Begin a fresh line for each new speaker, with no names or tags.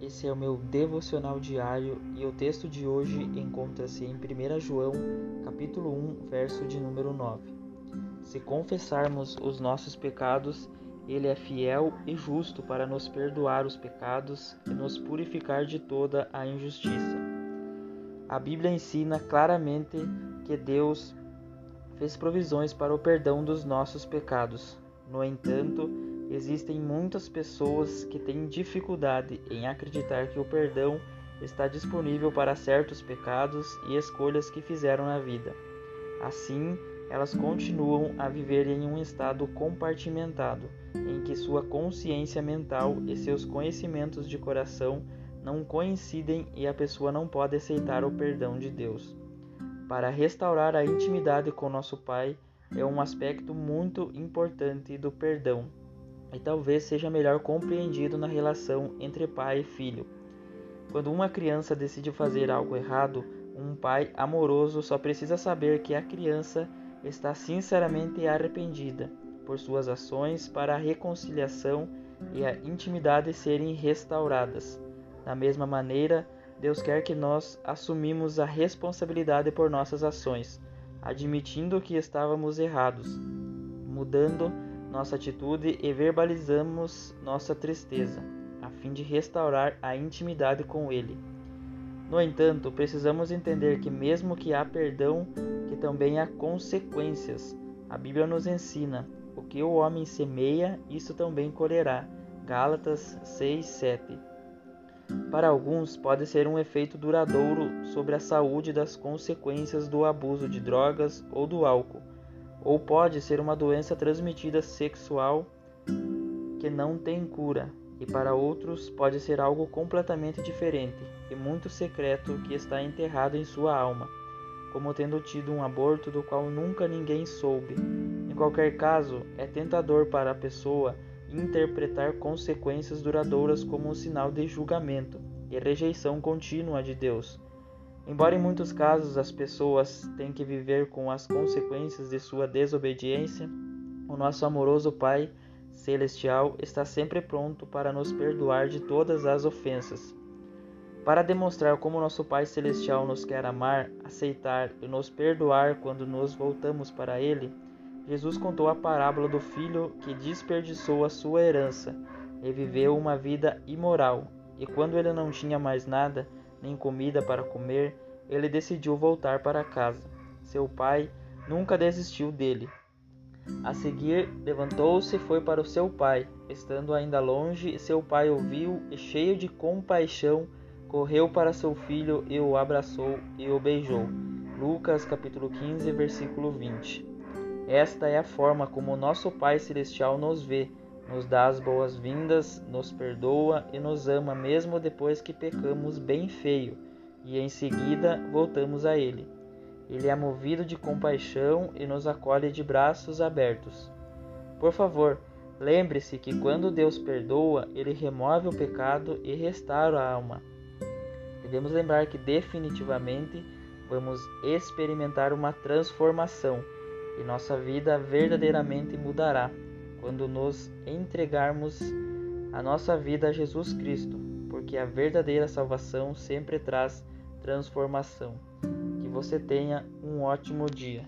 Esse é o meu devocional diário e o texto de hoje encontra-se em 1 João, capítulo 1, verso de número 9. Se confessarmos os nossos pecados, ele é fiel e justo para nos perdoar os pecados e nos purificar de toda a injustiça. A Bíblia ensina claramente que Deus fez provisões para o perdão dos nossos pecados. No entanto, Existem muitas pessoas que têm dificuldade em acreditar que o perdão está disponível para certos pecados e escolhas que fizeram na vida. Assim, elas continuam a viver em um estado compartimentado, em que sua consciência mental e seus conhecimentos de coração não coincidem e a pessoa não pode aceitar o perdão de Deus. Para restaurar a intimidade com nosso Pai é um aspecto muito importante do perdão e talvez seja melhor compreendido na relação entre pai e filho. Quando uma criança decide fazer algo errado, um pai amoroso só precisa saber que a criança está sinceramente arrependida por suas ações para a reconciliação e a intimidade serem restauradas. Da mesma maneira, Deus quer que nós assumimos a responsabilidade por nossas ações, admitindo que estávamos errados, mudando nossa atitude e verbalizamos nossa tristeza, a fim de restaurar a intimidade com Ele. No entanto, precisamos entender que, mesmo que há perdão, que também há consequências. A Bíblia nos ensina: o que o homem semeia, isso também colherá. Gálatas 6, 7. Para alguns, pode ser um efeito duradouro sobre a saúde das consequências do abuso de drogas ou do álcool ou pode ser uma doença transmitida sexual que não tem cura, e para outros pode ser algo completamente diferente e muito secreto que está enterrado em sua alma, como tendo tido um aborto do qual nunca ninguém soube. Em qualquer caso, é tentador para a pessoa interpretar consequências duradouras como um sinal de julgamento e rejeição contínua de Deus Embora em muitos casos as pessoas tenham que viver com as consequências de sua desobediência, o nosso amoroso Pai Celestial está sempre pronto para nos perdoar de todas as ofensas. Para demonstrar como nosso Pai Celestial nos quer amar, aceitar e nos perdoar quando nos voltamos para Ele, Jesus contou a parábola do filho que desperdiçou a sua herança e viveu uma vida imoral, e quando ele não tinha mais nada, nem comida para comer, ele decidiu voltar para casa. Seu pai nunca desistiu dele. A seguir, levantou-se e foi para o seu pai. Estando ainda longe, seu pai ouviu e, cheio de compaixão, correu para seu filho e o abraçou e o beijou. Lucas capítulo 15, versículo 20. Esta é a forma como nosso Pai celestial nos vê, nos dá as boas-vindas, nos perdoa e nos ama mesmo depois que pecamos bem feio, e em seguida voltamos a Ele. Ele é movido de compaixão e nos acolhe de braços abertos. Por favor, lembre-se que quando Deus perdoa, Ele remove o pecado e restaura a alma. Devemos lembrar que definitivamente vamos experimentar uma transformação e nossa vida verdadeiramente mudará quando nos entregarmos a nossa vida a Jesus Cristo, porque a verdadeira salvação sempre traz transformação. Que você tenha um ótimo dia.